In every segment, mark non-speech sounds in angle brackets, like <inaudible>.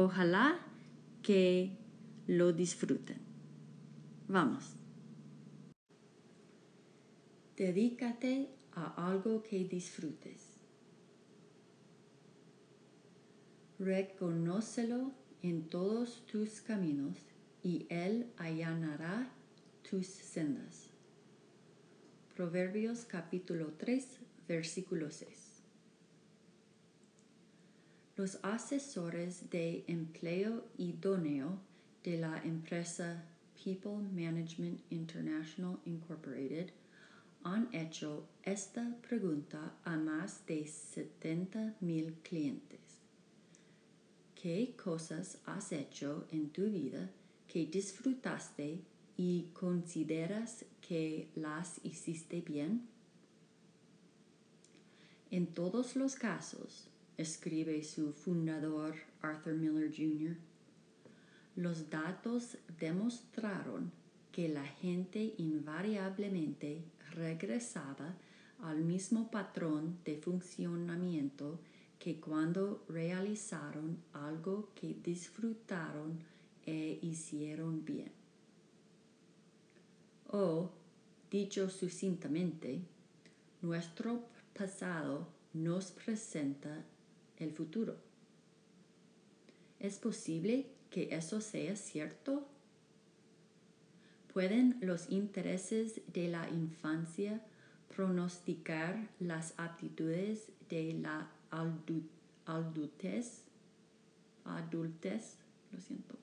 Ojalá que lo disfruten. Vamos. Dedícate a algo que disfrutes. Reconócelo en todos tus caminos y Él allanará tus sendas. Proverbios capítulo 3, versículo 6. Los asesores de empleo idóneo de la empresa People Management International Incorporated han hecho esta pregunta a más de 70 mil clientes. ¿Qué cosas has hecho en tu vida que disfrutaste y consideras que las hiciste bien? En todos los casos, escribe su fundador Arthur Miller Jr., los datos demostraron que la gente invariablemente regresaba al mismo patrón de funcionamiento que cuando realizaron algo que disfrutaron e hicieron bien. O, dicho sucintamente, nuestro pasado nos presenta el futuro. ¿Es posible que eso sea cierto? ¿Pueden los intereses de la infancia pronosticar las aptitudes de la adultez? Adultez, lo siento.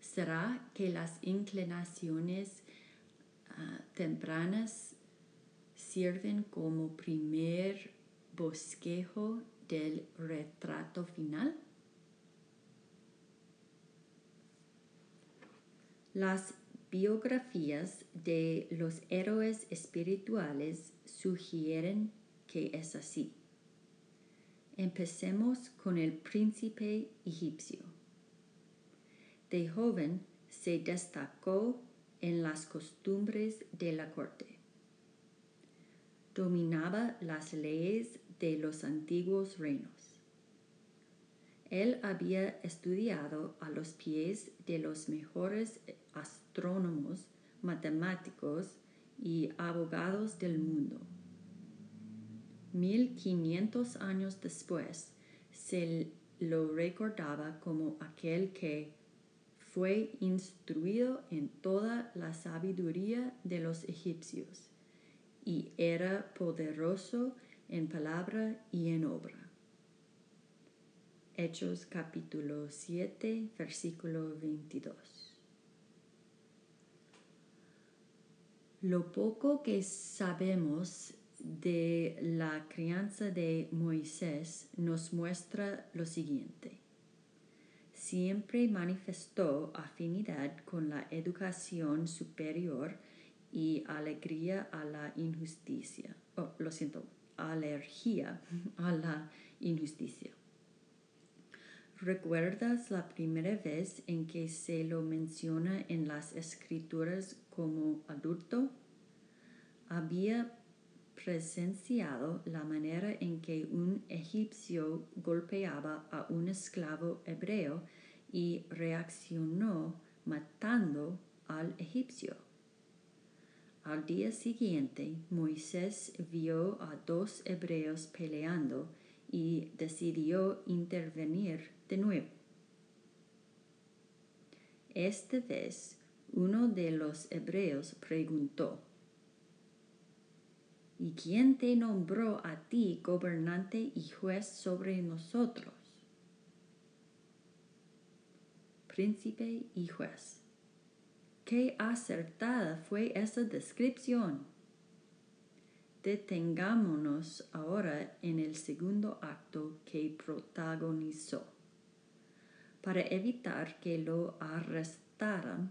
¿Será que las inclinaciones ah, tempranas sirven como primer bosquejo del retrato final? Las biografías de los héroes espirituales sugieren que es así. Empecemos con el príncipe egipcio. De joven se destacó en las costumbres de la corte. Dominaba las leyes de los antiguos reinos. Él había estudiado a los pies de los mejores astrónomos, matemáticos y abogados del mundo. Mil quinientos años después, se lo recordaba como aquel que fue instruido en toda la sabiduría de los egipcios y era poderoso en palabra y en obra. Hechos capítulo 7, versículo 22. Lo poco que sabemos de la crianza de Moisés nos muestra lo siguiente. Siempre manifestó afinidad con la educación superior y alegría a la injusticia. Oh, lo siento, alergia <laughs> a la injusticia. ¿Recuerdas la primera vez en que se lo menciona en las escrituras como adulto? Había presenciado la manera en que un egipcio golpeaba a un esclavo hebreo y reaccionó matando al egipcio. Al día siguiente, Moisés vio a dos hebreos peleando y decidió intervenir de nuevo. Esta vez uno de los hebreos preguntó, ¿Y quién te nombró a ti gobernante y juez sobre nosotros? Príncipe y juez. Qué acertada fue esa descripción. Detengámonos ahora en el segundo acto que protagonizó. Para evitar que lo arrestaran,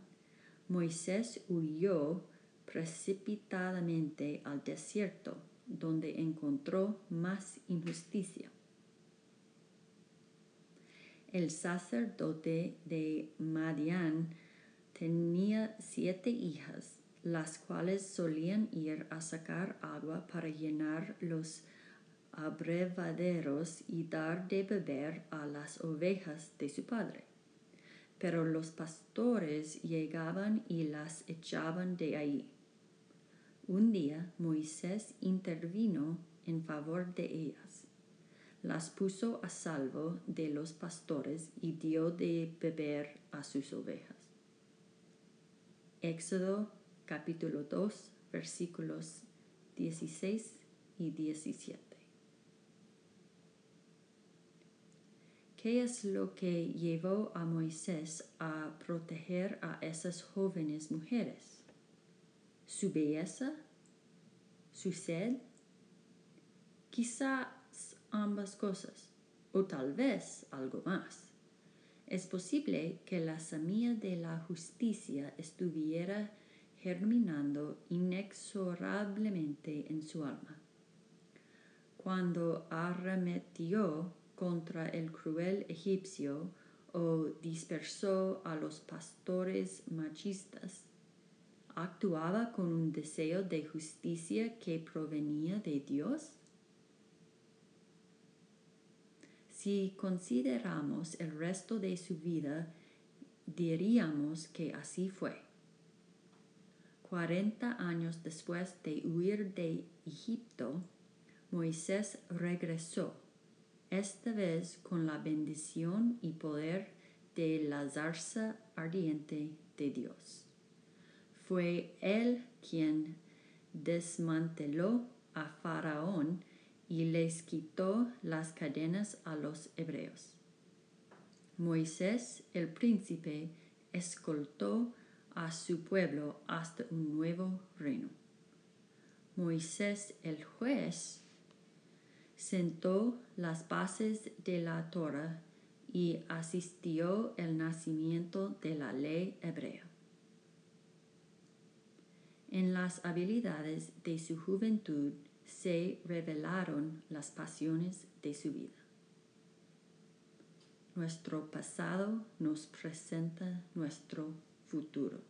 Moisés huyó precipitadamente al desierto, donde encontró más injusticia. El sacerdote de Madián tenía siete hijas, las cuales solían ir a sacar agua para llenar los abrevaderos y dar de beber a las ovejas de su padre. Pero los pastores llegaban y las echaban de ahí. Un día Moisés intervino en favor de ellas, las puso a salvo de los pastores y dio de beber a sus ovejas. Éxodo capítulo 2 versículos 16 y 17. ¿Qué es lo que llevó a Moisés a proteger a esas jóvenes mujeres? su belleza, su sed, quizás ambas cosas, o tal vez algo más. Es posible que la semilla de la justicia estuviera germinando inexorablemente en su alma. Cuando arremetió contra el cruel egipcio o dispersó a los pastores machistas, actuaba con un deseo de justicia que provenía de Dios? Si consideramos el resto de su vida, diríamos que así fue. Cuarenta años después de huir de Egipto, Moisés regresó, esta vez con la bendición y poder de la zarza ardiente de Dios. Fue él quien desmanteló a Faraón y les quitó las cadenas a los hebreos. Moisés, el príncipe, escoltó a su pueblo hasta un nuevo reino. Moisés, el juez, sentó las bases de la Torah y asistió el nacimiento de la ley hebrea. En las habilidades de su juventud se revelaron las pasiones de su vida. Nuestro pasado nos presenta nuestro futuro.